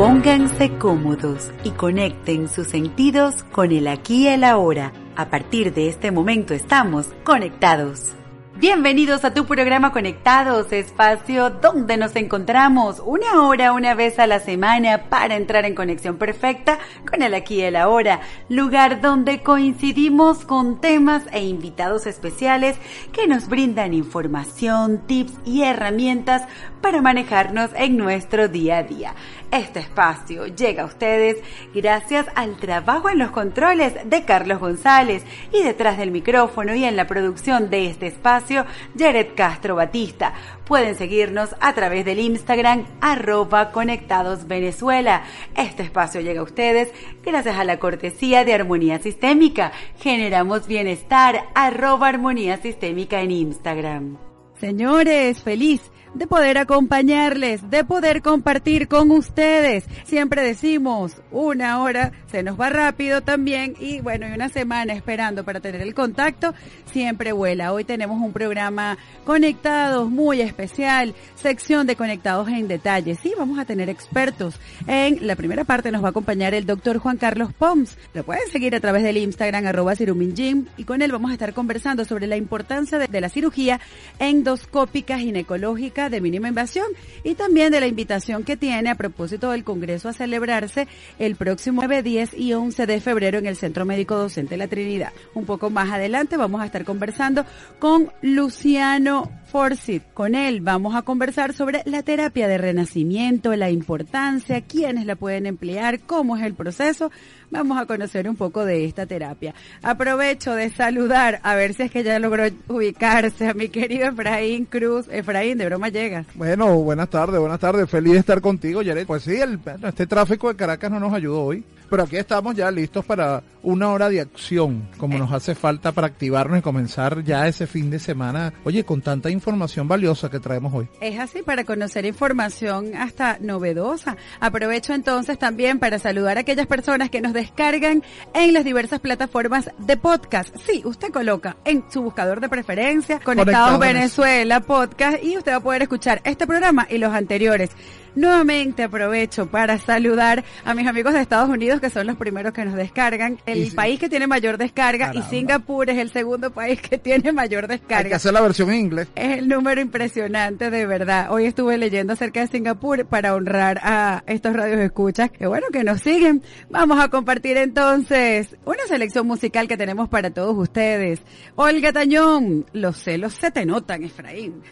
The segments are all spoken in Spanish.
Pónganse cómodos y conecten sus sentidos con el aquí y el ahora. A partir de este momento estamos conectados. Bienvenidos a tu programa Conectados, espacio donde nos encontramos una hora, una vez a la semana para entrar en conexión perfecta con el aquí y el ahora, lugar donde coincidimos con temas e invitados especiales que nos brindan información, tips y herramientas para manejarnos en nuestro día a día. Este espacio llega a ustedes gracias al trabajo en los controles de Carlos González y detrás del micrófono y en la producción de este espacio, Jared Castro Batista. Pueden seguirnos a través del Instagram arroba conectados Venezuela. Este espacio llega a ustedes gracias a la cortesía de Armonía Sistémica. Generamos bienestar arroba armonía sistémica en Instagram. Señores, feliz de poder acompañarles, de poder compartir con ustedes. Siempre decimos, una hora se nos va rápido también y bueno, y una semana esperando para tener el contacto, siempre vuela. Hoy tenemos un programa conectados muy especial, sección de conectados en detalle. Sí, vamos a tener expertos. En la primera parte nos va a acompañar el doctor Juan Carlos Poms. Lo pueden seguir a través del Instagram arroba Gym y con él vamos a estar conversando sobre la importancia de la cirugía endoscópica ginecológica de mínima invasión y también de la invitación que tiene a propósito del Congreso a celebrarse el próximo 9, 10 y 11 de febrero en el Centro Médico Docente la Trinidad. Un poco más adelante vamos a estar conversando con Luciano Forsyth. Con él vamos a conversar sobre la terapia de renacimiento, la importancia, quiénes la pueden emplear, cómo es el proceso vamos a conocer un poco de esta terapia. Aprovecho de saludar, a ver si es que ya logró ubicarse a mi querido Efraín Cruz. Efraín, de broma llegas. Bueno, buenas tardes, buenas tardes. Feliz de estar contigo, Yaret. Pues sí, el, este tráfico de Caracas no nos ayudó hoy. Pero aquí estamos ya listos para una hora de acción, como nos hace falta para activarnos y comenzar ya ese fin de semana. Oye, con tanta información valiosa que traemos hoy. Es así, para conocer información hasta novedosa. Aprovecho entonces también para saludar a aquellas personas que nos descargan en las diversas plataformas de podcast. Sí, usted coloca en su buscador de preferencia Conectados Venezuela Podcast y usted va a poder escuchar este programa y los anteriores. Nuevamente aprovecho para saludar a mis amigos de Estados Unidos que son los primeros que nos descargan, el país que tiene mayor descarga y Singapur es el segundo país que tiene mayor descarga. Hay que hacer la versión en inglés. Es el número impresionante de verdad. Hoy estuve leyendo acerca de Singapur para honrar a estos radios escuchas que bueno que nos siguen. Vamos a compartir entonces una selección musical que tenemos para todos ustedes. Olga Tañón, los celos se te notan, Efraín.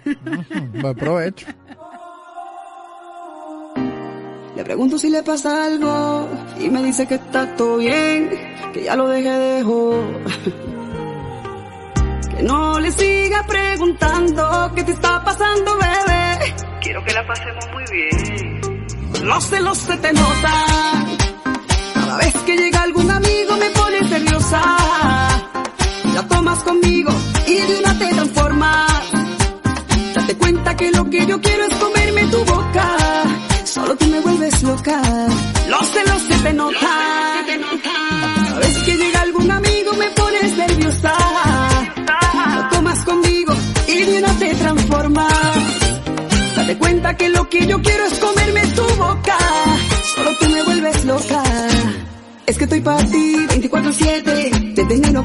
buen provecho. Le pregunto si le pasa algo y me dice que está todo bien, que ya lo dejé de Que no le siga preguntando qué te está pasando, bebé. Quiero que la pasemos muy bien. Los celos se te notan.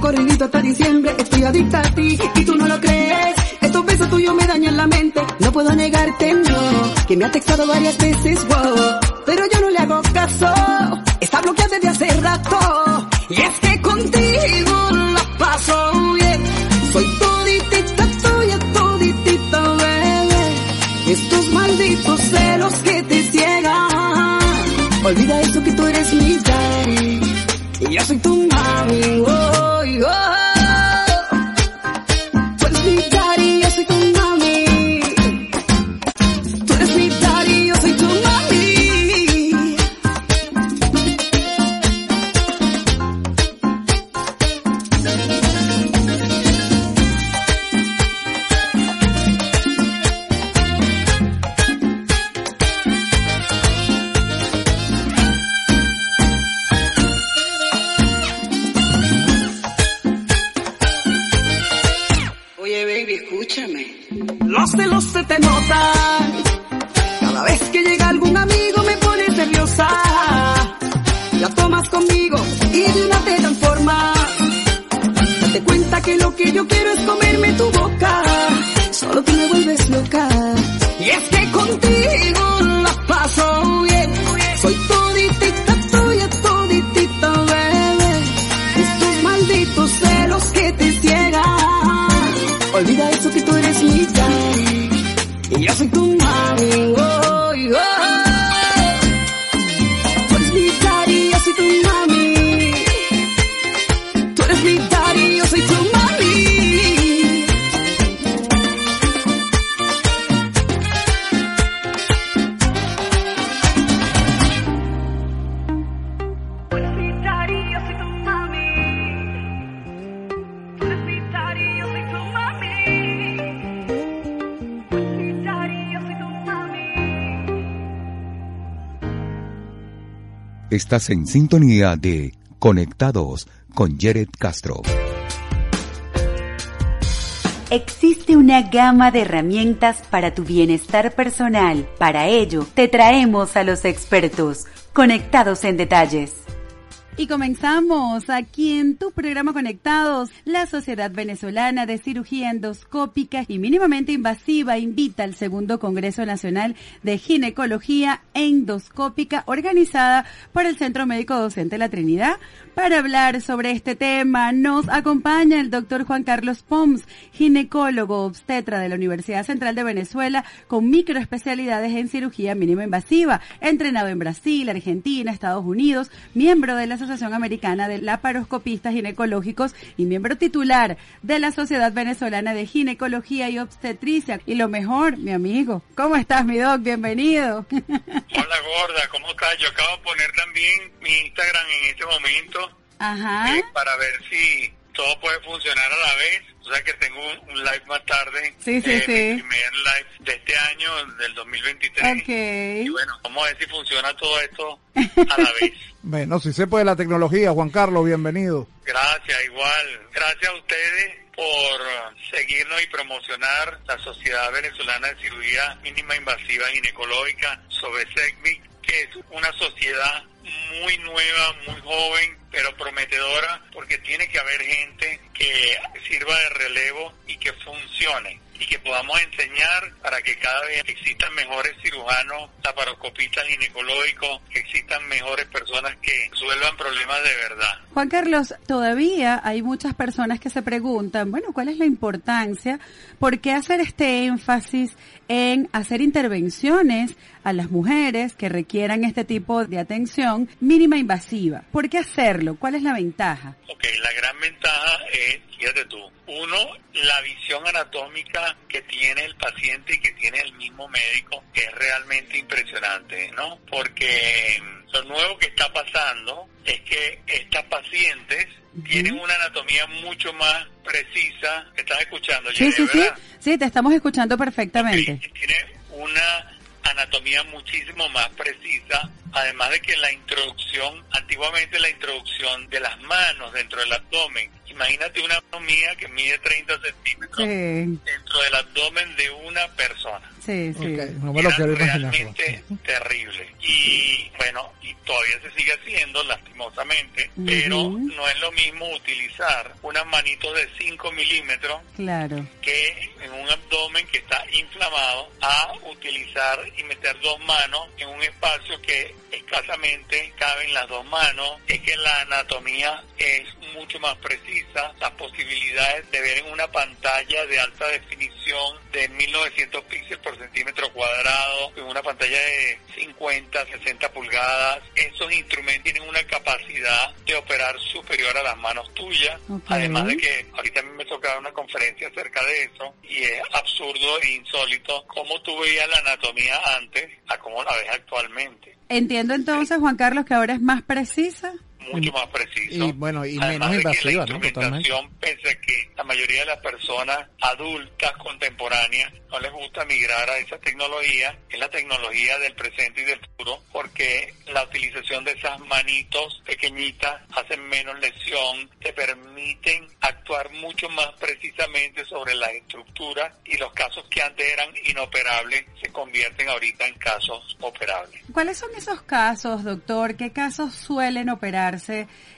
Corriendo hasta diciembre. Estoy adicta a ti y tú no lo crees. Estos besos tuyos me dañan la mente. No puedo negarte, no. Que me ha textado varias veces, wow. Pero yo no le hago caso. te nota. Cada vez que llega algún amigo me pones nerviosa. Ya tomas conmigo y de una te transformas. Date cuenta que lo que yo quiero es comerme tu boca. Solo tú me vuelves loca. Y es que contigo Estás en sintonía de Conectados con Jared Castro. Existe una gama de herramientas para tu bienestar personal. Para ello, te traemos a los expertos, conectados en detalles. Y comenzamos aquí en tu programa Conectados. La Sociedad Venezolana de Cirugía Endoscópica y Mínimamente Invasiva invita al segundo Congreso Nacional de Ginecología Endoscópica organizada por el Centro Médico Docente La Trinidad. Para hablar sobre este tema nos acompaña el doctor Juan Carlos Poms, ginecólogo obstetra de la Universidad Central de Venezuela con microespecialidades en cirugía mínima invasiva, entrenado en Brasil, Argentina, Estados Unidos, miembro de la Asociación Americana de Laparoscopistas Ginecológicos y miembro titular de la Sociedad Venezolana de Ginecología y Obstetricia. Y lo mejor, mi amigo, ¿cómo estás, mi doc? Bienvenido. Hola gorda, ¿cómo estás? Yo acabo de poner también mi Instagram en este momento Ajá. eh, para ver si todo puede funcionar a la vez. O sea que tengo un, un live más tarde. Sí, sí, eh, sí. Mi primer live de este año, del 2023. Ok. Y bueno, vamos a ver si funciona todo esto a la vez. Bueno, si se puede la tecnología, Juan Carlos, bienvenido. Gracias, igual. Gracias a ustedes por seguirnos y promocionar la Sociedad Venezolana de Cirugía Mínima Invasiva Ginecológica sobre SECMIC, que es una sociedad muy nueva, muy joven, pero prometedora, porque tiene que haber gente que sirva de relevo y que funcione y que podamos enseñar para que cada vez existan mejores cirujanos, laparoscopistas ginecológicos, que existan mejores personas que resuelvan problemas de verdad. Juan Carlos, todavía hay muchas personas que se preguntan, bueno, ¿cuál es la importancia? ¿Por qué hacer este énfasis en hacer intervenciones a las mujeres que requieran este tipo de atención mínima invasiva? ¿Por qué hacerlo? ¿Cuál es la ventaja? Ok, la gran ventaja es, fíjate tú, uno, la visión anatómica que tiene el paciente y que tiene el mismo médico es realmente impresionante, ¿no? Porque lo nuevo que está pasando es que estas pacientes tienen una anatomía mucho más precisa. ¿Me estás escuchando, Sí, Jenny, sí, sí. verdad? Sí, te estamos escuchando perfectamente. Ok, Tiene una anatomía muchísimo más precisa, además de que la introducción, antiguamente la introducción de las manos dentro del abdomen, imagínate una anatomía que mide 30 centímetros Sí, dentro del abdomen de una persona. Sí, sí. Ok, no me lo Era quiero imaginar. realmente terrible. Y bueno, y todavía se sigue haciendo lastimosamente, pero no es lo mismo utilizar unas manitos de 5 milímetros Claro. que en un abdomen que está inflamado a utilizar y meter dos manos en un espacio que escasamente caben las dos manos, es que la anatomía es mucho más precisa, las posibilidades de ver en una pantalla de alta definición de 1900 píxeles por centímetro cuadrado, en una pantalla de 50, 60 pulgadas, esos instrumentos tienen una capacidad de operar superior a las manos tuyas, además de que ahorita a mí me tocaba una conferencia acerca de eso y es absurdo e insólito cómo tú veías la anatomía antes a cómo la ves actualmente. Entiendo entonces, Juan Carlos, que ahora es más precisa. Mucho más preciso. Y bueno, y Además menos de que invasiva, la ¿no? Totalmente. pese a que la mayoría de las personas adultas contemporáneas no les gusta migrar a esa tecnología, es la tecnología del presente y del futuro, porque la utilización de esas manitos pequeñitas hacen menos lesión, te permiten actuar mucho más precisamente sobre las estructuras y los casos que antes eran inoperables se convierten ahorita en casos operables. ¿Cuáles son esos casos, doctor? ¿Qué casos suelen operarse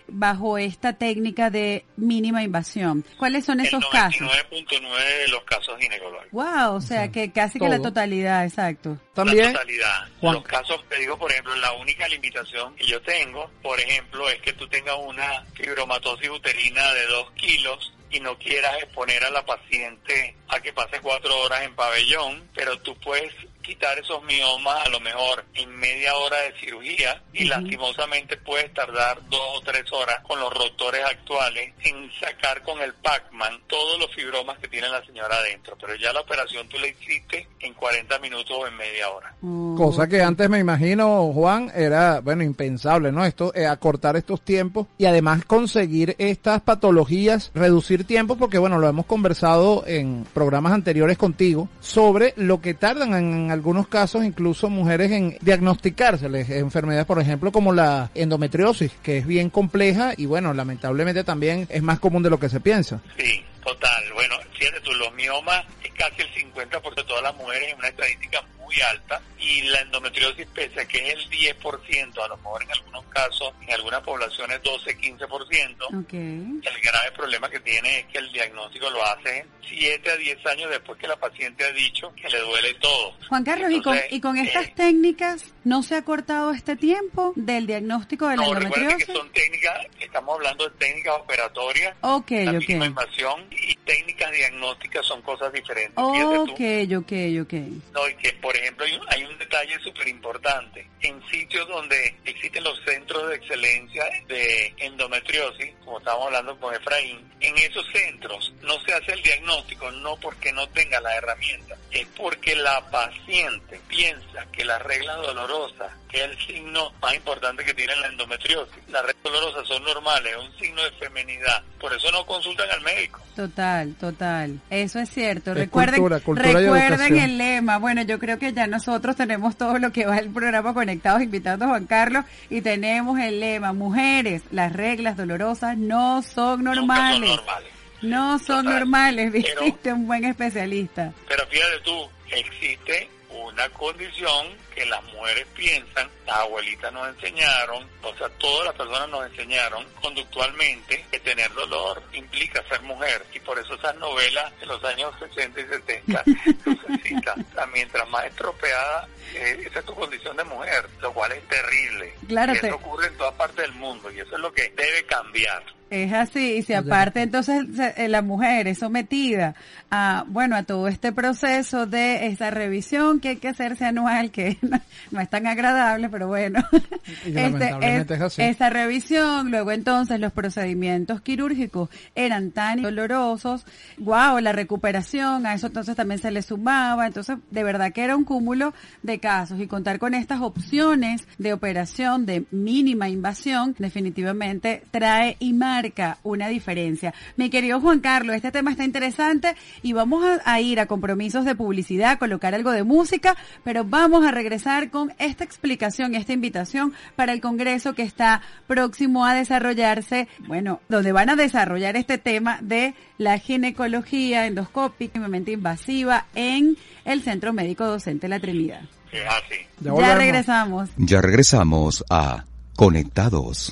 bajo esta técnica de mínima invasión. ¿Cuáles son esos casos? El 99.9 de los casos ginecológicos. Wow, o sea que casi que la totalidad, exacto. También. La totalidad. Los casos, te digo, por ejemplo, la única limitación que yo tengo, por ejemplo, es que tú tengas una fibromatosis uterina de 2 kilos y no quieras exponer a la paciente a que pase cuatro horas en pabellón, pero tú puedes quitar esos miomas a lo mejor en media hora de cirugía y lastimosamente puedes tardar dos o tres horas con los rotores actuales en sacar con el Pacman todos los fibromas que tiene la señora adentro, pero ya la operación tú la hiciste en 40 minutos o en media hora. Cosa que antes me imagino, Juan, era, bueno, impensable, ¿no? Esto, eh, acortar estos tiempos y además conseguir estas patologías, reducir tiempos, porque bueno, lo hemos conversado en programas anteriores contigo, sobre lo que tardan en algunos casos incluso mujeres en diagnosticárseles enfermedades, por ejemplo, como la endometriosis, que es bien compleja y bueno, lamentablemente también es más común de lo que se piensa. Sí, total. Bueno, fíjate tú, los miomas es casi el 50% de todas las mujeres en una estadística muy alta y la endometriosis pese a que es el 10%, a lo mejor en algunos casos, en algunas poblaciones 12-15%, okay. el grave problema que tiene es que el diagnóstico lo hace 7 a 10 años después que la paciente ha dicho que le duele todo. Juan Carlos, ¿y, con, ¿y con estas eh, técnicas no se ha cortado este tiempo del diagnóstico de la no, endometriosis? que son técnicas, estamos hablando de técnicas operatorias, okay, la okay. invasión y técnicas diagnósticas son cosas diferentes. Ok, ok, ok. No, y que por ejemplo hay un detalle súper importante. En sitios donde existen los centros de excelencia de endometriosis, como estábamos hablando con Efraín, en esos centros no se hace el diagnóstico no porque no tenga la herramienta, es porque la paciente piensa que la regla dolorosa, que es el signo más importante que tiene la endometriosis, las reglas dolorosas son normales, es un signo de femenidad, por eso no consultan al médico. Total, total, eso es cierto. recuerden, recuerden el lema. Bueno, yo creo que ya nosotros tenemos todo lo que va el programa Conectados invitando a Juan Carlos y tenemos el lema, mujeres, las reglas dolorosas no son normales. No son normales, viste un buen especialista. Pero fíjate tú, existe una condición que las mujeres piensan, las abuelitas nos enseñaron, o sea, todas las personas nos enseñaron conductualmente que tener dolor implica ser mujer. Y por eso esas novelas de los años 60 y 70 o mientras más estropeada, eh, esa es tu condición de mujer, lo cual es terrible. Claro, y eso ocurre en todas partes del mundo y eso es lo que debe cambiar. Es así, y si aparte entonces eh, la mujer es sometida a, bueno, a todo este proceso de esta revisión que hay que hacerse anual, que no, es tan agradable, pero bueno, este, esta revisión, luego entonces los procedimientos quirúrgicos eran tan dolorosos, wow, la recuperación, a eso entonces también se le sumaba, entonces de verdad que era un cúmulo de casos y contar con estas opciones de operación de mínima invasión definitivamente trae imagen marca una diferencia. Mi querido Juan Carlos, este tema está interesante y vamos a, ir a compromisos de publicidad, colocar algo de música, pero vamos a regresar con esta explicación, esta invitación para el Congreso que está próximo a desarrollarse, bueno, donde van a desarrollar este tema de la ginecología endoscópica y invasiva en el Centro Médico Docente La Trinidad. Ya regresamos. Ya regresamos a Conectados.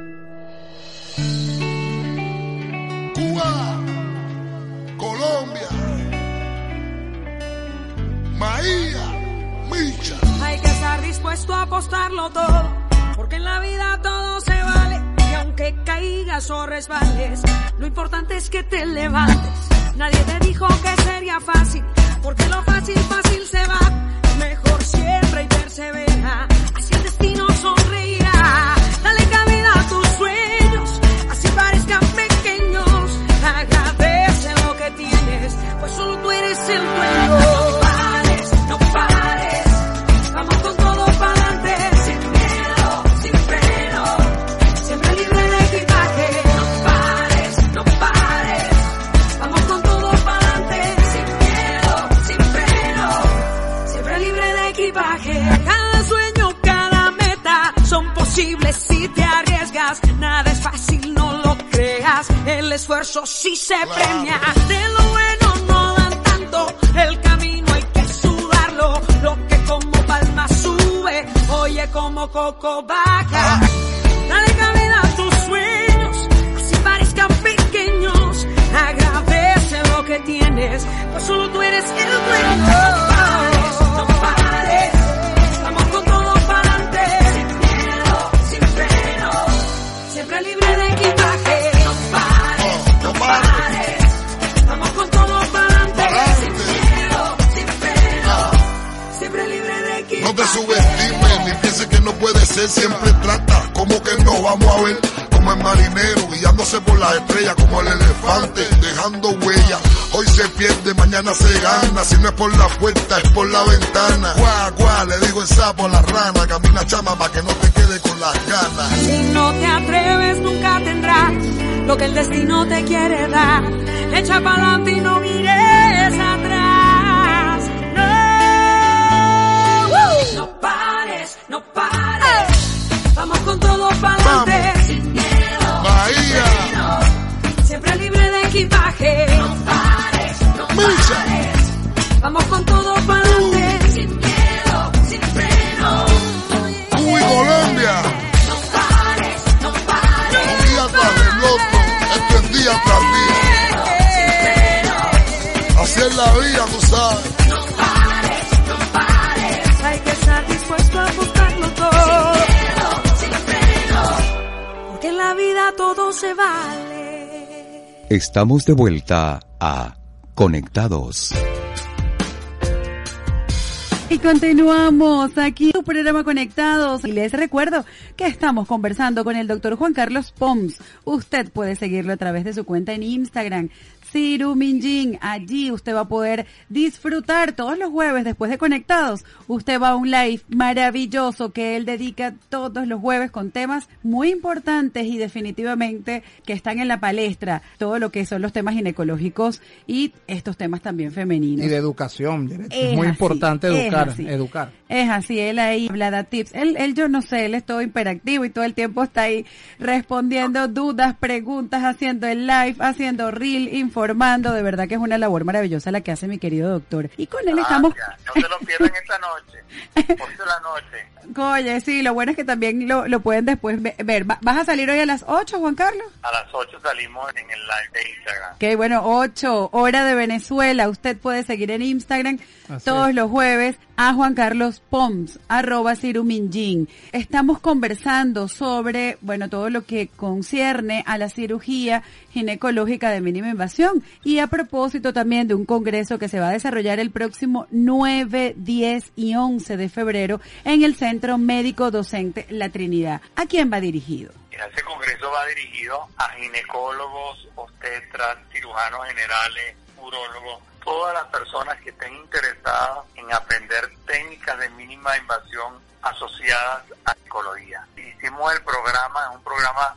Hay que estar dispuesto a apostarlo todo, porque en la vida todo se vale. Y aunque caigas o resbales, lo importante es que te levantes. Nadie te dijo que sería fácil, porque lo fácil, fácil se va. Mejor siempre y persevera, así el destino sonreirá. Estamos de vuelta a Conectados. Y continuamos aquí en tu programa Conectados. Y les recuerdo que estamos conversando con el doctor Juan Carlos Poms. Usted puede seguirlo a través de su cuenta en Instagram. Ciru Minjin, allí usted va a poder disfrutar todos los jueves después de Conectados. Usted va a un live maravilloso que él dedica todos los jueves con temas muy importantes y definitivamente que están en la palestra. Todo lo que son los temas ginecológicos y estos temas también femeninos. Y de educación. Es, Es muy así, importante es educar, así. educar. Es así, él ahí habla, da tips. Él, él, yo no sé, él es todo hiperactivo y todo el tiempo está ahí respondiendo dudas, preguntas, haciendo el live, haciendo reel, informando. De verdad que es una labor maravillosa la que hace mi querido doctor. Y con él estamos... Gracias. No se lo pierdan esta noche. 8 de la noche. Oye, sí, lo bueno es que también lo, lo pueden después ve- ver. Va- ¿Vas a salir hoy a las 8, Juan Carlos? A las 8 salimos en el live de Instagram. Que bueno, 8, hora de Venezuela. Usted puede seguir en Instagram Así todos es. los jueves a Juan Carlos Poms, arroba Ciruminjin. Estamos conversando sobre, bueno, todo lo que concierne a la cirugía ginecológica de mínima invasión y a propósito también de un congreso que se va a desarrollar el próximo 9, 10 y 11 de febrero en el Centro Médico Docente La Trinidad. ¿A quién va dirigido? Este congreso va dirigido a ginecólogos, obstetras, cirujanos generales, urólogos, todas las personas que estén interesadas en aprender técnicas de mínima invasión asociadas a psicología. Hicimos el programa, es un programa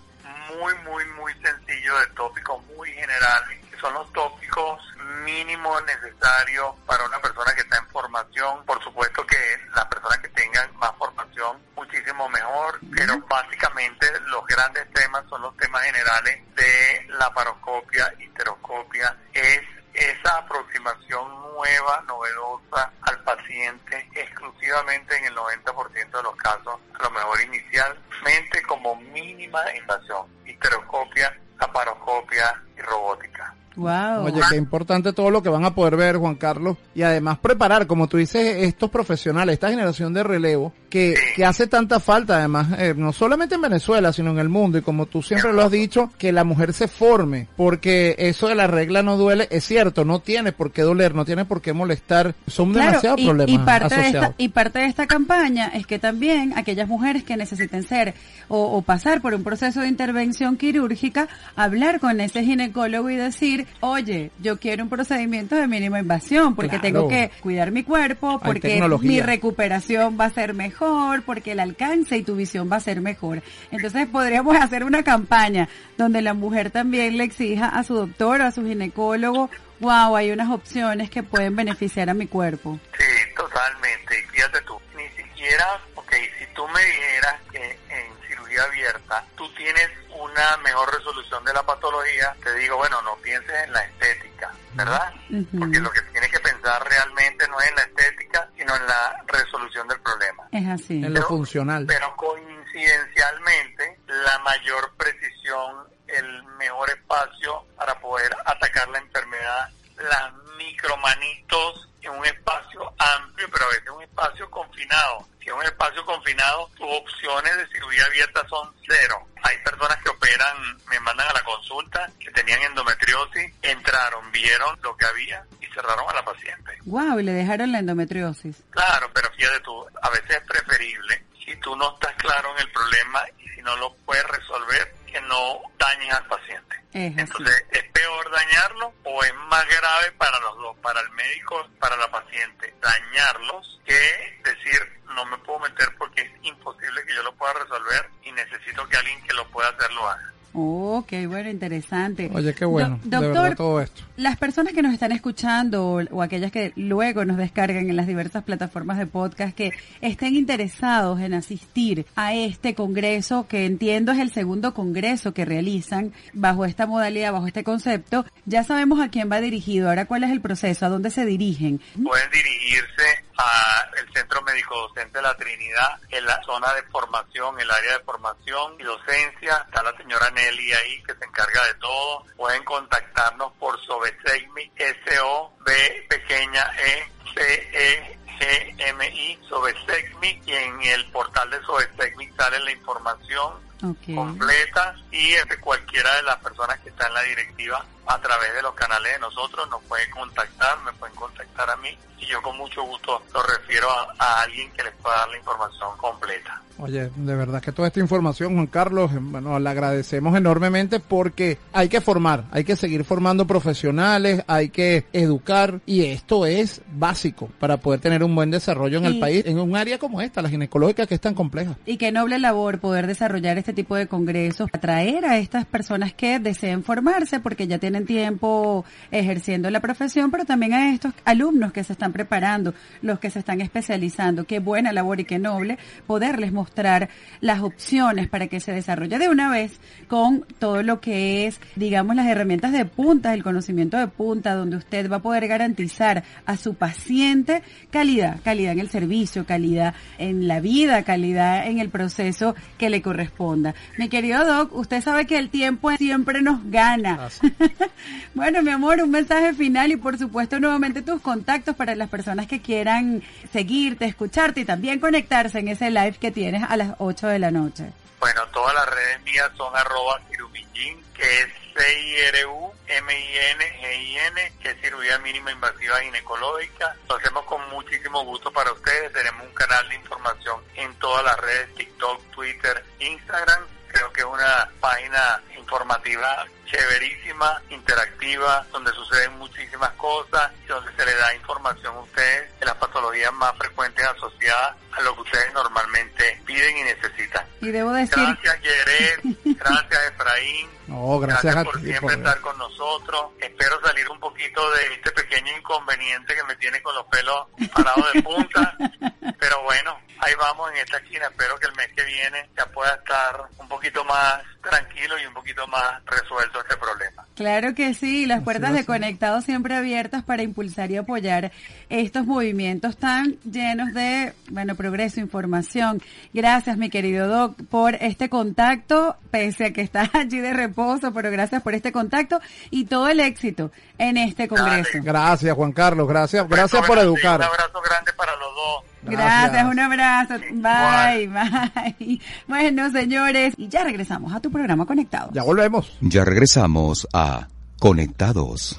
muy, muy, muy sencillo de tópicos muy generales, que son los tópicos mínimos necesarios para una persona que está en formación. Por supuesto que las personas que tengan más formación, muchísimo mejor, pero básicamente los grandes temas son los temas generales de la paroscopia, histeroscopia, es esa aproximación nueva, novedosa al paciente exclusivamente en el 90% de los casos, a lo mejor inicialmente como mínima invasión, histeroscopia, laparoscopia y robótica. Wow. Oye, qué importante todo lo que van a poder ver, Juan Carlos, y además preparar, como tú dices, estos profesionales, esta generación de relevo, que, que hace tanta falta, además, eh, no solamente en Venezuela, sino en el mundo, y como tú siempre lo has dicho, que la mujer se forme, porque eso de la regla no duele, es cierto, no tiene por qué doler, no tiene por qué molestar, son demasiados y, problemas y parte de esta, y parte de esta campaña es que también aquellas mujeres que necesiten ser o, o pasar por un proceso de intervención quirúrgica, hablar con ese ginecólogo y decir, oye, yo quiero un procedimiento de mínima invasión porque Claro. tengo que cuidar mi cuerpo, porque mi recuperación va a ser mejor, porque el alcance y tu visión va a ser mejor. Entonces podríamos hacer una campaña donde la mujer también le exija a su doctor o a su ginecólogo, wow, hay unas opciones que pueden beneficiar a mi cuerpo. Sí, totalmente. Y fíjate tú, ni siquiera, ok, si tú me dijeras que en cirugía abierta tú tienes una mejor resolución de la patología, te digo, bueno, no pienses en la estética, ¿verdad? Porque lo que tienes que pensar realmente no es en la estética, sino en la resolución del problema. Es así. En lo funcional. Pero coincidencialmente, la mayor precisión, el mejor espacio para poder atacar la enfermedad, las micromanitos en un espacio amplio, pero a veces un espacio confinado. Si es un espacio confinado, tus opciones de cirugía abierta son cero. Hay personas que operan, me mandan a la consulta, que tenían endometriosis, entraron, vieron lo que había y cerraron a la paciente. Wow, y le dejaron la endometriosis. Claro, pero fíjate tú, a veces es preferible, si tú no estás claro en el problema y si no lo puedes resolver, que no dañes al paciente. Es. Entonces, ¿es peor dañarlo o es más grave para los dos, para el médico, para la paciente, dañarlos que decir, no me puedo meter porque es imposible que yo lo pueda resolver y necesito que alguien que lo pueda hacer lo haga? Ok, bueno, interesante. Oye, qué bueno, Do- de doctor, verdad todo esto. Las personas que nos están escuchando o, o aquellas que luego nos descargan en las diversas plataformas de podcast que estén interesados en asistir a este congreso, que entiendo es el segundo congreso que realizan bajo esta modalidad, bajo este concepto, ya sabemos a quién va dirigido. Ahora, ¿cuál es el proceso? ¿A dónde se dirigen? Pueden dirigirse al Centro Médico Docente de la Trinidad, en la zona de formación, el área de formación y docencia. Está la señora Nelly ahí que se encarga de todo. Pueden contactarnos por Sobesegmi, S-O-B pequeña E, C-E. GMI Sobesegmi y en el portal de Sobesegmi sale la información completa y este, cualquiera de las personas que está en la directiva a través de los canales de nosotros nos puede contactar, me pueden contactar a mí y yo con mucho gusto lo refiero a, a alguien que les pueda dar la información completa. Oye, de verdad que toda esta información, Juan Carlos, eh, bueno, la agradecemos enormemente porque hay que formar, hay que seguir formando profesionales, hay que educar y esto es básico para poder tener un buen desarrollo en Y- el país, en un área como esta, la ginecológica, que es tan compleja. Y qué noble labor poder desarrollar este tipo de congresos, atraer a estas personas que deseen formarse porque ya tienen tiempo ejerciendo la profesión, pero también a estos alumnos que se están preparando, los que se están especializando. Qué buena labor y qué noble poderles mostrar las opciones para que se desarrolle de una vez con todo lo que es, digamos, las herramientas de punta, el conocimiento de punta, donde usted va a poder garantizar a su paciente calidad, calidad en el servicio, calidad en la vida, calidad en el proceso que le corresponda. Mi querido Doc, usted sabe que el tiempo siempre nos gana. bueno, mi amor, un mensaje final y por supuesto nuevamente tus contactos para las personas que quieran seguirte, escucharte y también conectarse en ese live que tienes a las 8 de la noche. Bueno, todas las redes mías son arroba cirumillín, que es C-I-R-U-M-I-N-G-I-N, que es cirugía mínima invasiva ginecológica. Lo hacemos con muchísimo gusto para ustedes. Tenemos un canal de información en todas las redes, TikTok, Twitter, Instagram. Creo que es una página informativa chéverísima, interactiva, donde suceden muchísimas cosas, donde se le da información a ustedes de las patologías más frecuentes asociadas a lo que ustedes normalmente piden y necesitan. Y debo decir, Gracias, Yeret. Gracias, Efraín. No, gracias, a por ti. siempre por- estar con nosotros. Espero salir un poquito de este pequeño inconveniente que me tiene con los pelos parados de punta. Pero bueno, ahí vamos en esta esquina. Espero que el mes que viene ya pueda estar un poquito más tranquilo y un poquito más resuelto este problema. Claro que sí, las puertas de. Conectados siempre abiertas para impulsar y apoyar estos movimientos tan llenos de, bueno, progreso, información. Gracias, mi querido Doc, por este contacto, pese a que estás allí de reposo, pero gracias por este contacto y todo el éxito en este congreso. Gracias, Juan Carlos, gracias, gracias por educar. Un abrazo grande para los dos. Gracias, un abrazo. Bye, bye. Bueno, señores, y ya regresamos a tu programa Conectados. Ya volvemos. Ya regresamos a Conectados.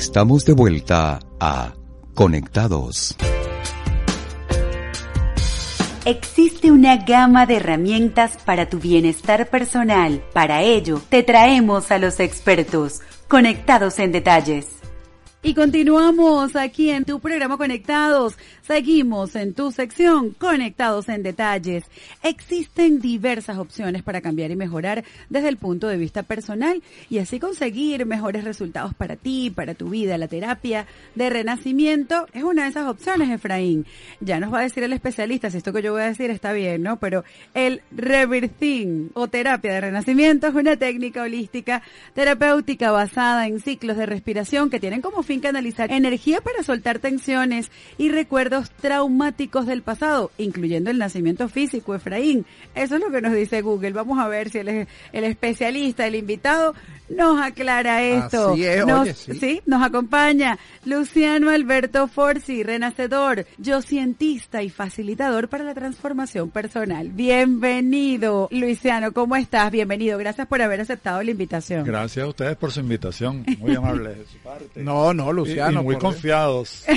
Estamos de vuelta a Conectados. Existe una gama de herramientas para tu bienestar personal. Para ello, te traemos a los expertos, conectados en detalles. Y continuamos aquí en tu programa Conectados. Seguimos en tu sección Conectados en Detalles. Existen diversas opciones para cambiar y mejorar desde el punto de vista personal y así conseguir mejores resultados para ti, para tu vida. La terapia de renacimiento es una de esas opciones, Efraín. Ya nos va a decir el especialista si esto que yo voy a decir está bien, ¿no? Pero el reversing o terapia de renacimiento es una técnica holística terapéutica basada en ciclos de respiración que tienen como fin canalizar energía para soltar tensiones y recuerdos traumáticos del pasado, incluyendo el nacimiento físico, Efraín. Eso es lo que nos dice Google. Vamos a ver si el, el especialista, el invitado, nos aclara esto. Así es, nos, oye, sí. nos acompaña Luciano Alberto Forzi, renacedor, yo cientista y facilitador para la transformación personal. Bienvenido, Luciano, ¿cómo estás? Bienvenido, gracias por haber aceptado la invitación. Gracias a ustedes por su invitación, muy amable de su parte. No, no, Luciano. y muy confiados.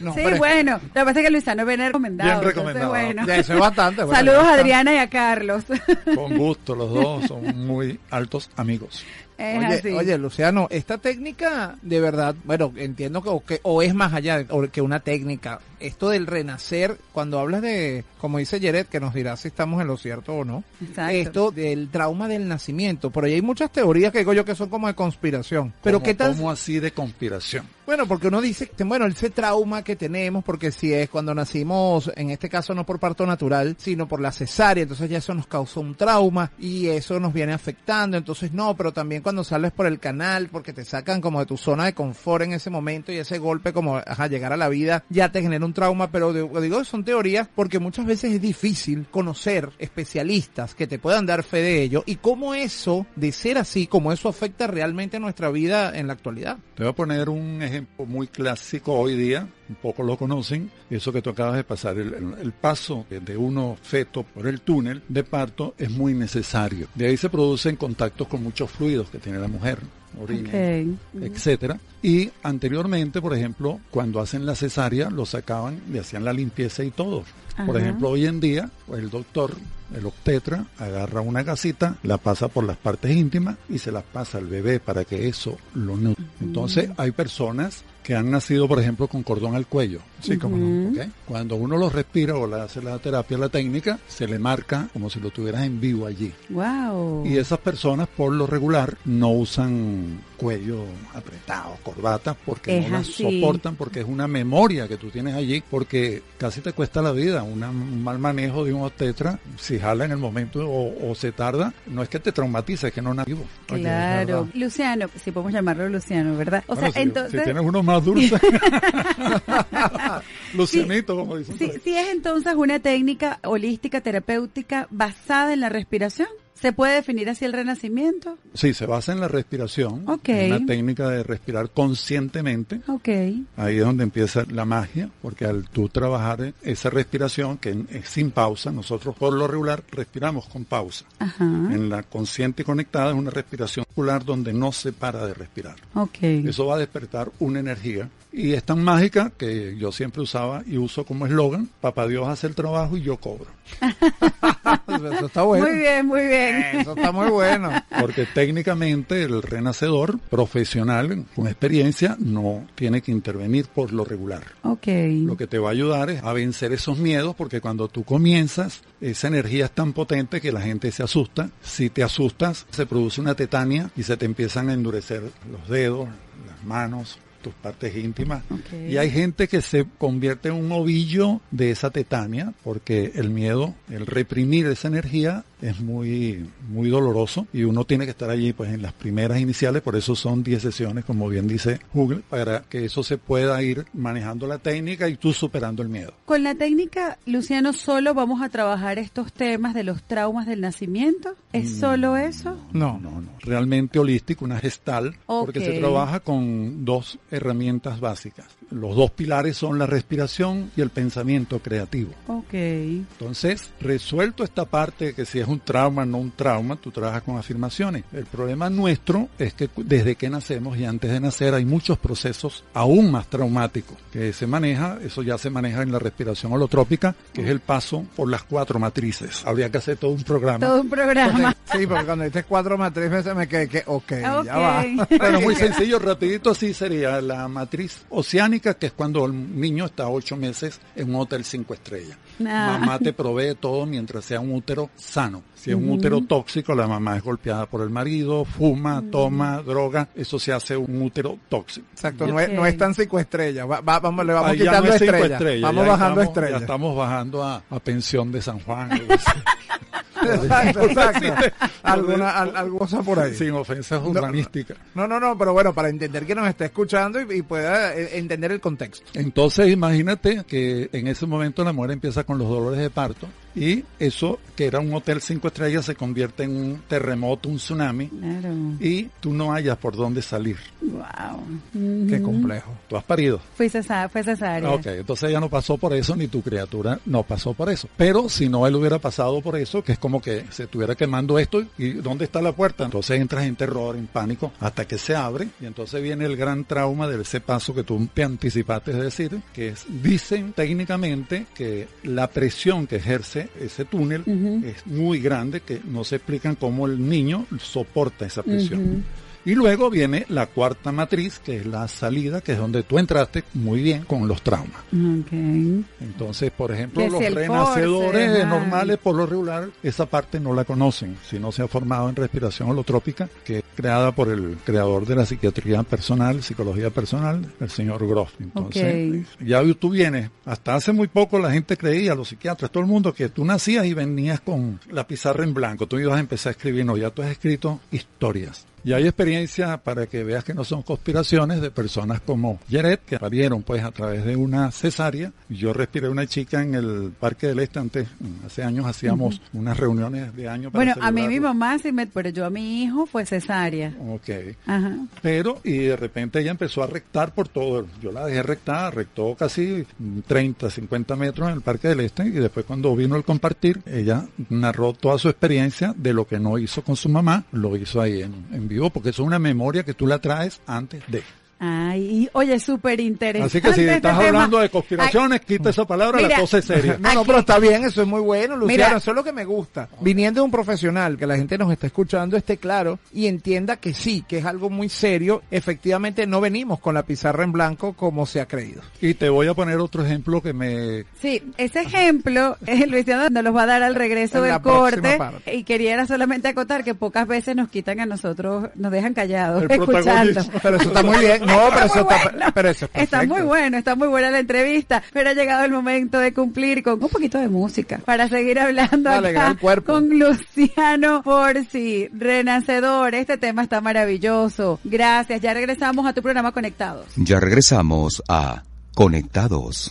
No, sí, es- bueno, lo que pasa es que Luciano viene recomendado. Bien entonces, recomendado. bueno. Ya, eso es bastante. bueno, Saludos a. Adriana y a Carlos. Con gusto, los dos son muy altos amigos. Oye, así. oye, Luciano, esta técnica de verdad, bueno, entiendo que o, que o es más allá de- o que una técnica. Esto del renacer, cuando hablas de, como dice Jared, que nos dirá si estamos en lo cierto o no, Exacto. esto del trauma del nacimiento. Por ahí hay muchas teorías que digo yo que son como de conspiración. Pero ¿Cómo- qué tal ¿Cómo así de conspiración? Bueno, porque uno dice, bueno, ese trauma que tenemos, porque si es cuando nacimos, en este caso no por parto natural, sino por la cesárea, entonces ya eso nos causó un trauma y eso nos viene afectando, entonces no, pero también cuando sales por el canal, porque te sacan como de tu zona de confort en ese momento y ese golpe como, ajá, llegar a la vida ya te genera un trauma, pero digo, digo, son teorías porque muchas veces es difícil conocer especialistas que te puedan dar fe de ello y cómo eso, de ser así, cómo eso afecta realmente nuestra vida en la actualidad. Te voy a poner un ejemplo muy clásico hoy día, un poco lo conocen, eso que tú acabas de pasar, el, el- el paso de uno feto por el túnel de parto es muy necesario. De ahí se producen contactos con muchos fluidos que tiene la mujer, orina, etcétera. Y anteriormente, por ejemplo, cuando hacen la cesárea, lo sacaban, le hacían la limpieza y todo. Por ejemplo, hoy en día, pues, el doctor, el obstetra, agarra una gasita, la pasa por las partes íntimas y se las pasa al bebé para que eso lo nutra. Entonces, hay personas que han nacido, por ejemplo, con cordón al cuello. Sí, como no. Cuando uno lo respira o le hace la terapia, la técnica, se le marca como si lo tuvieras en vivo allí. Wow. Y esas personas por lo regular no usan cuello apretado, corbata, porque Es no las soportan, porque es una memoria que tú tienes allí, porque casi te cuesta la vida. Una- un mal manejo de un obstetra, si jala en el momento o, o se tarda, no es que te traumatice, es que no nació. Claro. Luciano, si podemos llamarlo Luciano, ¿verdad? O sea, si- entonces... Si tienes uno más dulce. Lucianito, como dicen. Sí, sí es entonces una técnica holística terapéutica basada en la respiración. ¿Se puede definir así el renacimiento? Sí, se basa en la respiración. Ok. Una técnica de respirar conscientemente. Ok. Ahí es donde empieza la magia, porque al tú trabajar esa respiración, que es sin pausa, nosotros por lo regular respiramos con pausa. Ajá. En la consciente y conectada es una respiración ocular donde no se para de respirar. Ok. Eso va a despertar una energía. Y es tan mágica que yo siempre usaba y uso como eslogan, Papá Dios hace el trabajo y yo cobro. Eso está bueno. Muy bien, muy bien. Eso está muy bueno. Porque técnicamente el renacedor profesional con experiencia no tiene que intervenir por lo regular. Ok. Lo que te va a ayudar es a vencer esos miedos porque cuando tú comienzas, esa energía es tan potente que la gente se asusta. Si te asustas, se produce una tetania y se te empiezan a endurecer los dedos, las manos, tus partes íntimas. Ok. Y hay gente que se convierte en un ovillo de esa tetania porque el miedo, el reprimir esa energía es muy, muy doloroso y uno tiene que estar allí pues en las primeras iniciales, por eso son 10 sesiones, como bien dice Google, para que eso se pueda ir manejando la técnica y tú superando el miedo. Con la técnica, Luciano, solo vamos a trabajar estos temas de los traumas del nacimiento. ¿Es solo eso? No. No, no. Realmente holístico, una gestal, porque Ok. se trabaja con dos herramientas básicas. Los dos pilares son la respiración y el pensamiento creativo. Ok. Entonces, resuelto esta parte que si es un trauma, no un trauma, tú trabajas con afirmaciones. El problema nuestro es que desde que nacemos y antes de nacer hay muchos procesos aún más traumáticos que se maneja, eso ya se maneja en la respiración holotrópica, que es el paso por las cuatro matrices. Habría que hacer todo un programa. Todo un programa. Sí, porque cuando dices cuatro matrices me quedé que, ok, Ok. ya va. Bueno, muy sencillo, rapidito así sería la matriz oceánica, que es cuando el niño está ocho meses en un hotel cinco estrellas. Mamá te provee todo mientras sea un útero sano. Si es un útero tóxico, la mamá es golpeada por el marido, fuma, toma, droga, eso se hace un útero tóxico. Exacto, no, es, no es tan cinco estrellas. Va- va- vamos, le vamos Ahí quitando no es cinco estrellas. estrellas, Vamos ya bajando estamos- estrellas. Ya estamos bajando a, a pensión de San Juan. Exacto, exacto. Alguna, al- algo cosa por ahí. Sin ofensas urbanísticas. No, no, no, pero bueno, para entender que nos está escuchando y, y pueda eh, entender el contexto. Entonces imagínate que en ese momento la mujer empieza con los dolores de parto y eso que era un hotel cinco estrellas se convierte en un terremoto, un tsunami Claro. y tú no hayas por dónde salir. Wow. Qué complejo. Tú has parido. Fue cesárea. Fue cesárea. Ok, entonces ella no pasó por eso, ni tu criatura no pasó por eso. Pero si no él hubiera pasado por eso, que es como que se estuviera quemando esto, ¿y dónde está la puerta? Entonces entras en terror, en pánico, hasta que se abre, y entonces viene el gran trauma de ese paso que tú te anticipaste de decir, que es, dicen técnicamente que la presión que ejerce ese túnel es muy grande, que no se explican cómo el niño soporta esa presión. Y luego viene la cuarta matriz, que es la salida, que es donde tú entraste muy bien con los traumas. Entonces, por ejemplo, los renacedores force, normales, por lo regular, esa parte no la conocen, si no se ha formado en respiración holotrópica, que es creada por el creador de la psiquiatría personal, psicología personal, el señor Groff. Entonces, ya tú vienes, hasta hace muy poco la gente creía, los psiquiatras, todo el mundo, que tú nacías y venías con la pizarra en blanco, tú ibas a empezar a escribir, no, ya tú has escrito historias. Y hay experiencia para que veas que no son conspiraciones de personas como Jared, que parieron pues a través de una cesárea. Yo respiré una chica en el Parque del Este antes, hace años hacíamos unas reuniones de año para Bueno, a mí mi mamá sí me, pero yo a mi hijo fue cesárea. Ok. Ajá. Pero, y de repente ella empezó a rectar por todo. Yo la dejé rectar, rectó casi 30, 50 metros en el Parque del Este. Y después, cuando vino el compartir, ella narró toda su experiencia de lo que no hizo con su mamá, lo hizo ahí en, en porque es una memoria que tú la traes antes de. Ay, y, oye, súper interesante. Así que si este estás tema. hablando de conspiraciones, quita esa palabra, Mira, la cosa es seria. No, no, pero está bien, eso es muy bueno, Luciano. Mira. Eso es lo que me gusta. Viniendo de un profesional, que la gente nos está escuchando, esté claro y entienda que sí, que es algo muy serio. Efectivamente, no venimos con la pizarra en blanco como se ha creído. Y te voy a poner otro ejemplo que me Sí, ese ejemplo, eh, Luciano nos los va a dar al regreso En del corte. parte. Y quería solamente acotar que pocas veces nos quitan a nosotros, nos dejan callados, El escuchando. Pero eso está muy bien. No, pero eso está, bueno. pero eso es Está muy bueno, está muy buena la entrevista, pero ha llegado el momento de cumplir con un poquito de música para seguir hablando Para alegrar acá el cuerpo. con Luciano Forsi, renacedor. Este tema está maravilloso. Gracias. Ya regresamos a tu programa Conectados. Ya regresamos a Conectados.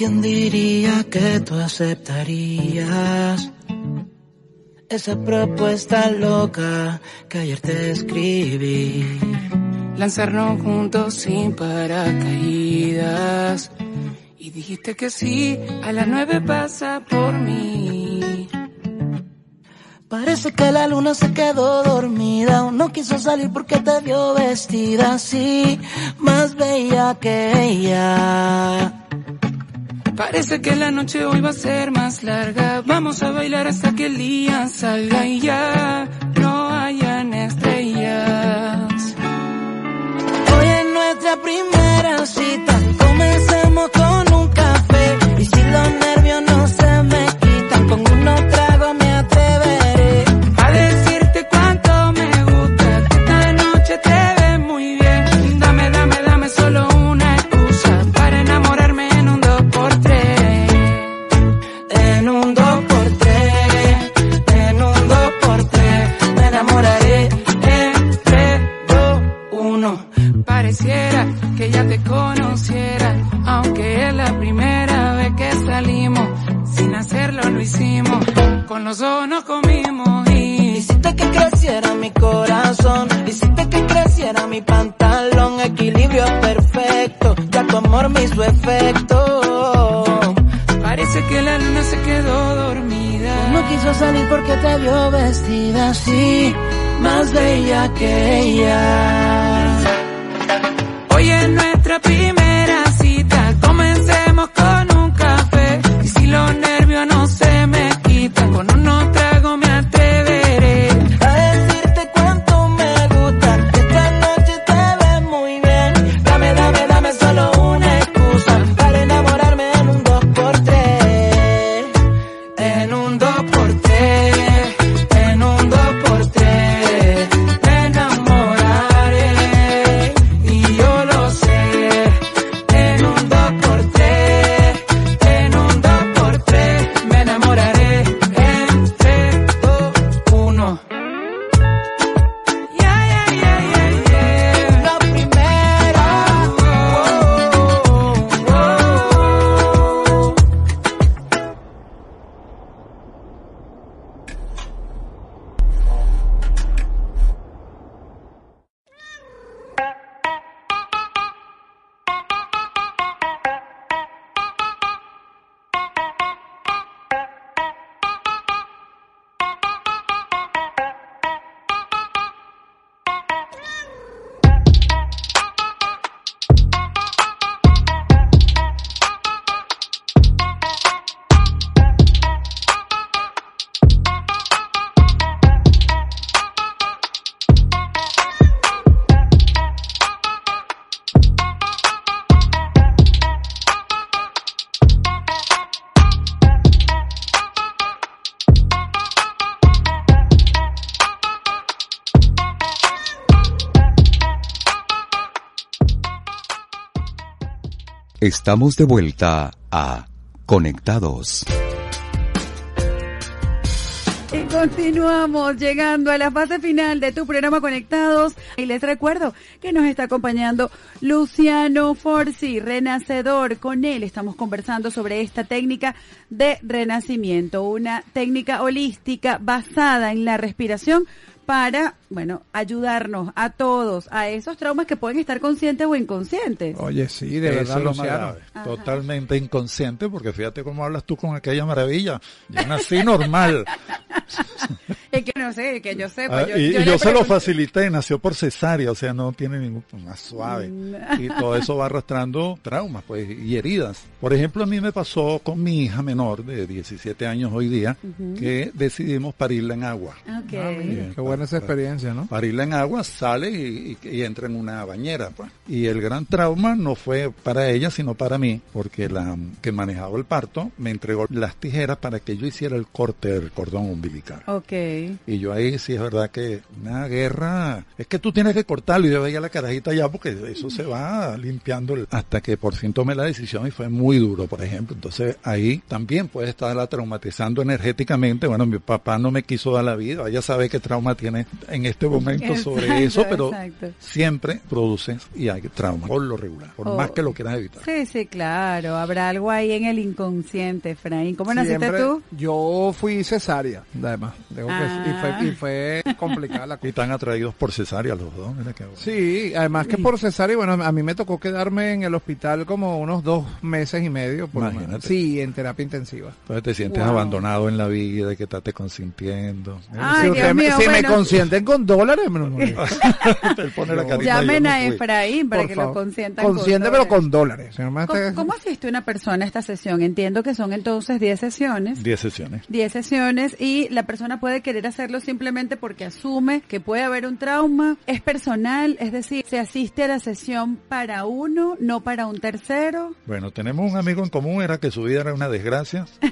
Quién diría que tú aceptarías esa propuesta loca que ayer te escribí? Lanzarnos juntos sin paracaídas. Y dijiste que sí, a las nueve pasa por mí. Parece que la luna se quedó dormida o no quiso salir porque te vio vestida así, más bella que ella. Parece que la noche hoy va a ser más larga. Vamos a bailar hasta que el día salga y ya no hayan estrellas. Hoy es nuestra primera cita, comencemos con un café y si los nervios no se me quitan, con unos tragos así, más bella que ella. Estamos de vuelta a Conectados. Y continuamos llegando a la fase final de tu programa Conectados. Y les recuerdo que nos está acompañando Luciano Forzi, renacedor. Con él estamos conversando sobre esta técnica de renacimiento, una técnica holística basada en la respiración para, bueno, ayudarnos a todos a esos traumas que pueden estar conscientes o inconscientes. Oye, sí, de Eso verdad, es lo más Luciano. grave. Totalmente inconsciente, porque fíjate cómo hablas tú con aquella maravilla. Yo nací normal. Es que no sé, que yo sepa. Ah, yo, y yo y le yo se lo facilité, nació por cesárea, o sea, no tiene ningún más suave. Mm. Y todo eso va arrastrando traumas, pues, y heridas. Por ejemplo, a mí me pasó con mi hija menor de 17 años hoy día, que decidimos parirla en agua. Ok. Bien, Qué buena esa experiencia, ¿no? Parirla en agua, sale y, y- y entra en una bañera. Pues. Y el gran trauma no fue para ella, sino para mí, porque la que manejaba el parto me entregó las tijeras para que yo hiciera el corte del cordón umbilical. Ok. Y yo ahí sí es verdad que una guerra, es que tú tienes que cortarlo y yo veía la carajita ya porque eso se va limpiando hasta que por fin tomé la decisión y fue muy duro, por ejemplo. Entonces ahí también puede estarla traumatizando energéticamente. Bueno, mi papá no me quiso dar la vida, ella sabe qué trauma tiene en este momento sobre eso, pero exacto. siempre produces y hay trauma por lo regular, por Oh. más que lo quieras evitar. Sí, sí, claro. Habrá algo ahí en el inconsciente, Efraín. ¿Cómo naciste Siempre- tú? Yo fui cesárea, además. Que sí, y, Ah. fue, y fue complicada la Y cosa. están atraídos por cesárea los dos, mira qué bueno. Sí, además que por cesárea, bueno, a mí me tocó quedarme en el hospital como unos dos meses y medio. Por. Imagínate. Sí, en terapia intensiva. Entonces te sientes Wow. abandonado en la vida, que estás te consintiendo. Ay, si usted me- mío, si me bueno. Consienten con dólares, Llamen a fui. Efraín para que lo consientan Consiente, con pero dólares. con dólares. Si no me ¿Cómo, esté- cómo asiste una persona a esta sesión? Entiendo que son entonces 10 sesiones. 10 sesiones. 10 sesiones y la persona puede querer hacerlo simplemente porque asume que puede haber un trauma, es personal, es decir, se asiste a la sesión para uno, no para un tercero. Bueno, tenemos un amigo en común, era que su vida era una desgracia.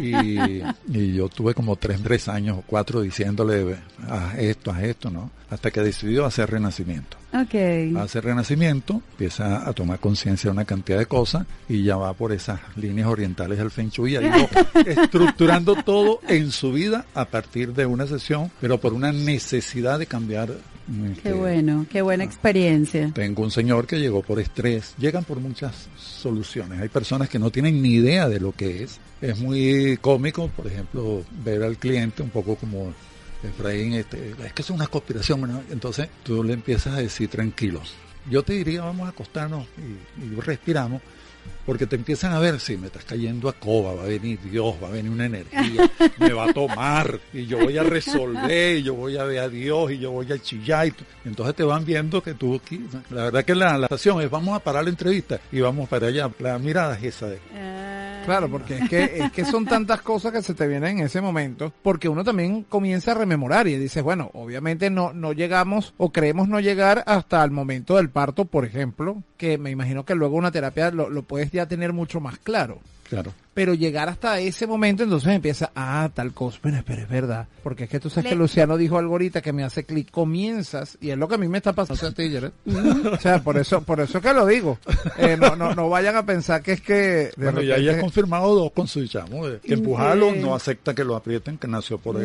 Y, y yo tuve como tres, tres años o cuatro diciéndole, haz esto, haz esto, ¿no? Hasta que decidió hacer renacimiento. Ok. Hace renacimiento, empieza a tomar conciencia de una cantidad de cosas y ya va por esas líneas orientales del Feng Shui, ahí estructurando todo en su vida a partir de una sesión, pero por una necesidad de cambiar. Qué este, bueno, qué buena experiencia. Tengo un señor que llegó por estrés. Llegan por muchas soluciones. Hay personas que no tienen ni idea de lo que es. Es muy cómico, por ejemplo, ver al cliente un poco como Efraín, este, es que es una conspiración. Entonces tú le empiezas a decir tranquilos. Yo te diría, vamos a acostarnos y, respiramos. Porque te empiezan a ver, si me estás cayendo a coba, va a venir Dios, va a venir una energía, me va a tomar, y yo voy a resolver, y yo voy a ver a Dios, y yo voy a chillar, y entonces te van viendo que tú, la verdad que la, la estación es, vamos a parar la entrevista, y vamos para allá, la mirada es esa de, Claro, porque es que, es que son tantas cosas que se te vienen en ese momento, porque uno también comienza a rememorar y dices, bueno, obviamente no, no llegamos o creemos no llegar hasta el momento del parto, por ejemplo, que me imagino que luego una terapia lo, lo puedes ya tener mucho más claro. claro. Pero llegar hasta ese momento, entonces empieza, ah, tal cosa, pero espera, es verdad. Porque es que tú sabes Le- que Luciano dijo algo ahorita que me hace clic, comienzas, y es lo que a mí me está pasando a ti, Jared. O sea, por eso, por eso es que lo digo. Eh, no, no, no vayan a pensar que es que... de Bueno, ya repente- ella ha confirmado dos con su chamo, de que empujarlo, no acepta que lo aprieten, que nació por,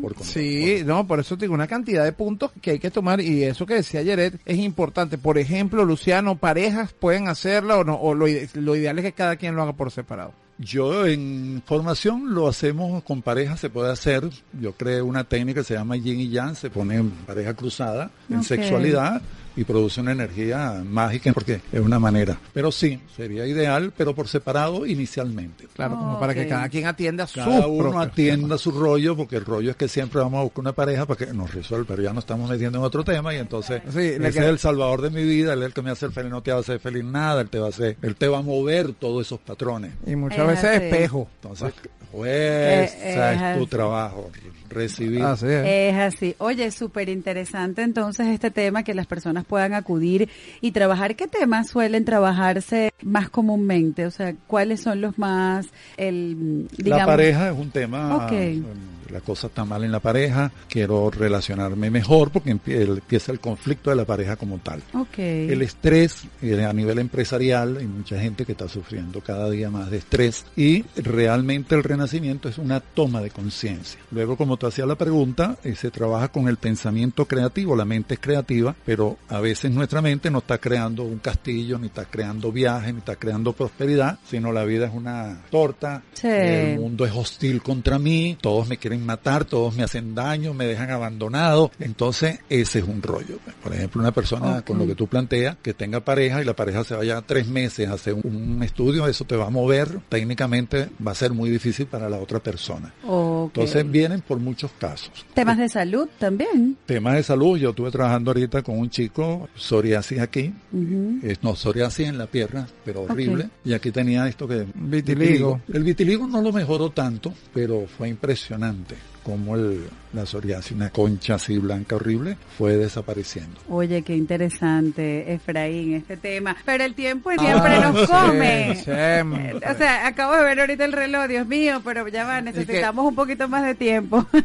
por Sí, no, por eso te digo una cantidad de puntos que hay que tomar y eso que decía Jared es importante. Por ejemplo, Luciano, parejas pueden hacerla o no, o lo ideal es que cada quien lo haga por separado. Yo en formación lo hacemos con pareja, se puede hacer. Yo creo una técnica que se llama yin y yang, se pone en pareja cruzada en sexualidad y produce una energía mágica porque es una manera. Pero sí, sería ideal, pero por separado inicialmente. Claro, como para que cada quien atienda su Cada uno atienda su rollo, porque el rollo es que siempre vamos a buscar una pareja para que nos resuelva, pero ya nos estamos metiendo en otro tema y entonces Sí, ese es el salvador de mi vida, él es el que me hace feliz, no te va a hacer feliz nada, él te va a hacer, él te va a mover todos esos patrones. Y muchas Es veces así. espejo. Entonces, pues, Eh, es es tu así. trabajo, recibir. Así es. Es así. Oye, súper interesante entonces este tema, que las personas puedan acudir y trabajar. ¿Qué temas suelen trabajarse más comúnmente? O sea, ¿cuáles son los más, el, digamos... la pareja es un tema Ok. mm, la cosa está mal en la pareja, quiero relacionarme mejor porque empie- empieza el conflicto de la pareja como tal. Ok. El estrés eh, a nivel empresarial, hay mucha gente que está sufriendo cada día más de estrés y realmente el renacimiento es una toma de conciencia. Luego, como tú hacías la pregunta, eh, se trabaja con el pensamiento creativo, la mente es creativa, pero a veces nuestra mente no está creando un castillo, ni está creando viajes, ni está creando prosperidad, sino la vida es una torta, Sí. el mundo es hostil contra mí, todos me quieren matar, todos me hacen daño, me dejan abandonado. Entonces, ese es un rollo. Por ejemplo, una persona con lo que tú planteas, que tenga pareja y la pareja se vaya tres meses a hacer un, estudio, eso te va a mover, técnicamente va a ser muy difícil para la otra persona. Entonces vienen por muchos casos. Temas de salud también. Temas de salud, yo estuve trabajando ahorita con un chico, psoriasis aquí, Ujú. es, no, psoriasis en la pierna, pero horrible. Y aquí tenía esto que... Vitiligo. El vitiligo no lo mejoró tanto, pero fue impresionante como el, la psoriasis, una concha así blanca horrible, fue desapareciendo. Oye, qué interesante, Efraín, este tema. Pero el tiempo siempre nos come. Ah, Sí, siempre. O sea, acabo de ver ahorita el reloj, Dios mío, pero ya va, necesitamos un poquito más de tiempo.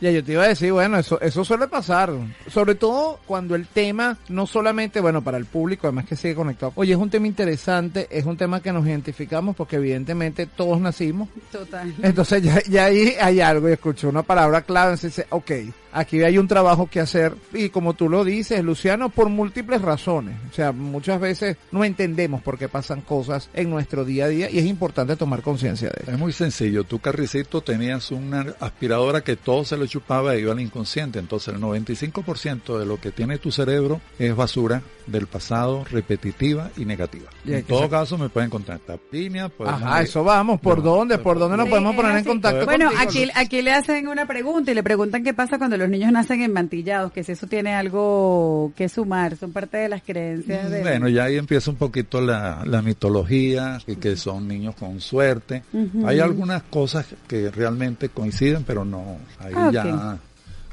Ya, yo te iba a decir, bueno, eso, eso suele pasar. Sobre todo cuando el tema, no solamente, bueno, para el público, además que sigue conectado. Oye, es un tema interesante, es un tema que nos identificamos porque evidentemente todos nacimos. Total. Entonces ya, ya ahí hay algo y escucho una palabra clave, entonces ok, aquí hay un trabajo que hacer y como tú lo dices, Luciano, por múltiples razones. O sea, muchas veces no entendemos por qué pasan cosas en nuestro día a día y es importante tomar conciencia de eso. Es muy sencillo. Tú, Carricito, tenías una aspiradora que todo se lo chupaba y iba al inconsciente. Entonces, el 95% de lo que tiene tu cerebro es basura del pasado, repetitiva y negativa. Y En todo caso, me pueden contactar línea. podemos Ajá, ir- eso vamos, ¿por No, dónde? ¿Por dónde nos podemos poner en contacto Bueno, contigo, aquí, aquí le hacen una pregunta y le preguntan qué pasa cuando los niños nacen enmantillados, que si eso tiene algo que sumar, son parte de las creencias de... Bueno, ya ahí empieza un poquito la, la mitología y que son niños con suerte. Hay algunas cosas que realmente coinciden, pero no, ahí Ah, ya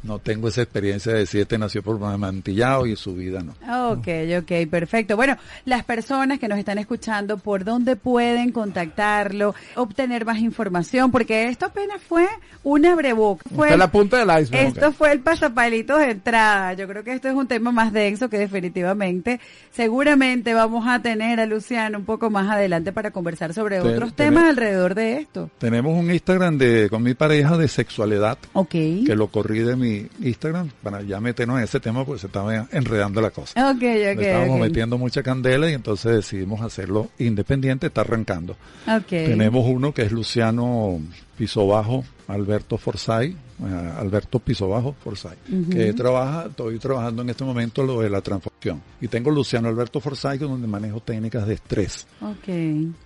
no tengo esa experiencia de decir este nació por mantillado y su vida no. Ok, ok, perfecto. Bueno, las personas que nos están escuchando, ¿por dónde pueden contactarlo, obtener más información? Porque esto apenas fue una breboca. Fue la punta del iceberg. Esto fue el pasapalitos de entrada. Yo creo que esto es un tema más denso que definitivamente, seguramente vamos a tener a Luciano un poco más adelante para conversar sobre otros temas alrededor de esto. Tenemos un Instagram de con mi pareja de sexualidad Ok. que lo corrí de mi Instagram para ya meternos en ese tema porque se estaba enredando la cosa. Ok, ok, Le estábamos metiendo mucha candela y entonces decidimos hacerlo independiente, está arrancando. Ok. Tenemos uno que es Luciano Piso Bajo, Alberto eh, Alberto Piso Bajo Forsyth, que trabaja, estoy trabajando en este momento lo de la transformación. Y tengo Luciano Alberto Forsyth donde manejo técnicas de estrés. Ok.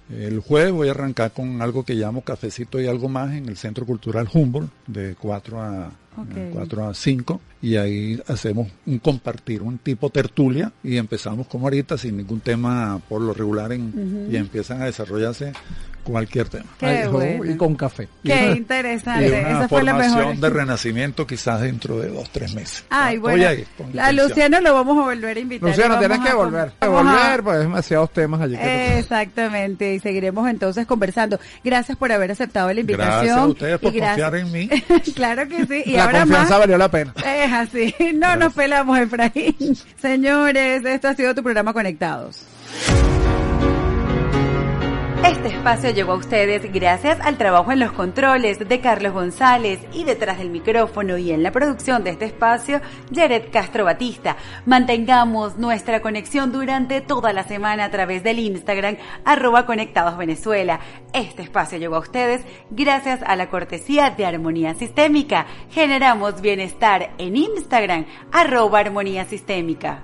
El jueves voy a arrancar con algo que llamo cafecito y algo más en el Centro Cultural Humboldt de 4 a, Ok. 4 a 5 y ahí hacemos un compartir, un tipo tertulia y empezamos como ahorita sin ningún tema por lo regular en, y empiezan a desarrollarse cualquier tema. Qué Ay, jo, bueno. Y con café. Qué Y interesante. una Esa fue la mejor. de renacimiento quizás dentro de dos, tres meses. Ay, Voy bueno. a ir con a. Luciano lo vamos a volver a invitar. Luciano, y tienes que volver. A- volver, pues demasiados temas allí. que Exactamente, y seguiremos entonces conversando. Gracias por haber aceptado la invitación. Gracias a ustedes por y gracias- confiar en mí. claro que sí, y La ahora confianza más. valió la pena. Es así, no nos pelamos, Efraín. Señores, esto ha sido tu programa Conectados. Este espacio llegó a ustedes gracias al trabajo en los controles de Carlos González y detrás del micrófono y en la producción de este espacio, Jared Castro Batista. Mantengamos nuestra conexión durante toda la semana a través del Instagram arroba Conectados Venezuela. Este espacio llegó a ustedes gracias a la cortesía de Armonía Sistémica. Generamos bienestar en Instagram arroba Armonía Sistémica.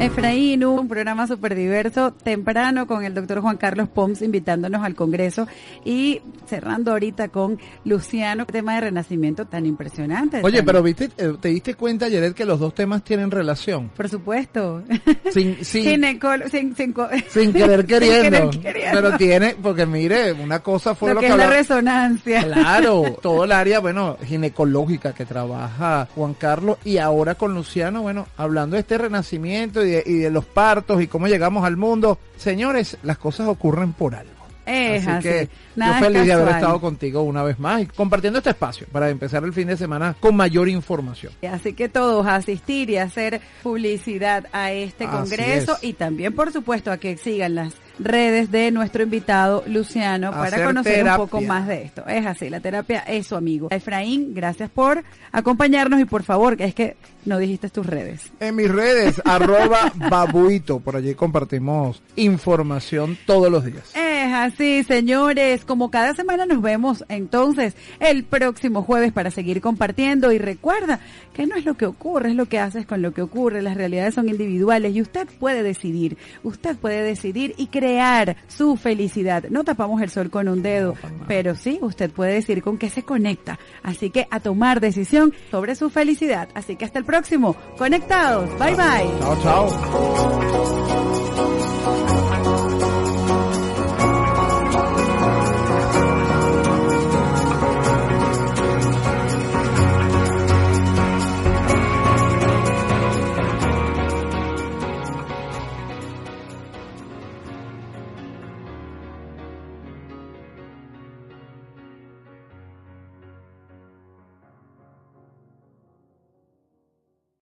Efraín, un programa súper diverso, temprano con el doctor Juan Carlos Poms invitándonos al Congreso y cerrando ahorita con Luciano, tema de renacimiento tan impresionante. Oye, tan- pero viste, eh, te diste cuenta, Jared, que los dos temas tienen relación. Por supuesto. Sin, sin, sin, sin, querer queriendo. sin querer queriendo. Pero tiene, porque mire, una cosa fue lo, lo, que que es la resonancia. Claro, todo el área, bueno, ginecológica que trabaja Juan Carlos y ahora con Luciano, bueno, hablando de este renacimiento y y de los partos y cómo llegamos al mundo. Señores, las cosas ocurren por algo. Es así, así. que Nada yo feliz de haber estado contigo una vez más y compartiendo este espacio para empezar el fin de semana con mayor información. Así que todos a asistir y hacer publicidad a este Así congreso es. y también, por supuesto, a que sigan las redes de nuestro invitado Luciano para Hacer conocer terapia. un poco más de esto. Es así, la terapia es su amigo. Efraín, gracias por acompañarnos y por favor, que es que no dijiste tus redes. En mis redes, arroba babuito, por allí compartimos información todos los días. Es así, señores. Como cada semana nos vemos entonces el próximo jueves para seguir compartiendo. Y recuerda que no es lo que ocurre, es lo que haces con lo que ocurre. Las realidades son individuales y usted puede decidir. Usted puede decidir y crear su felicidad. No tapamos el sol con un dedo, pero sí, usted puede decidir con qué se conecta. Así que a tomar decisión sobre su felicidad. Así que hasta el próximo. Conectados. Bye bye. Chao, chao.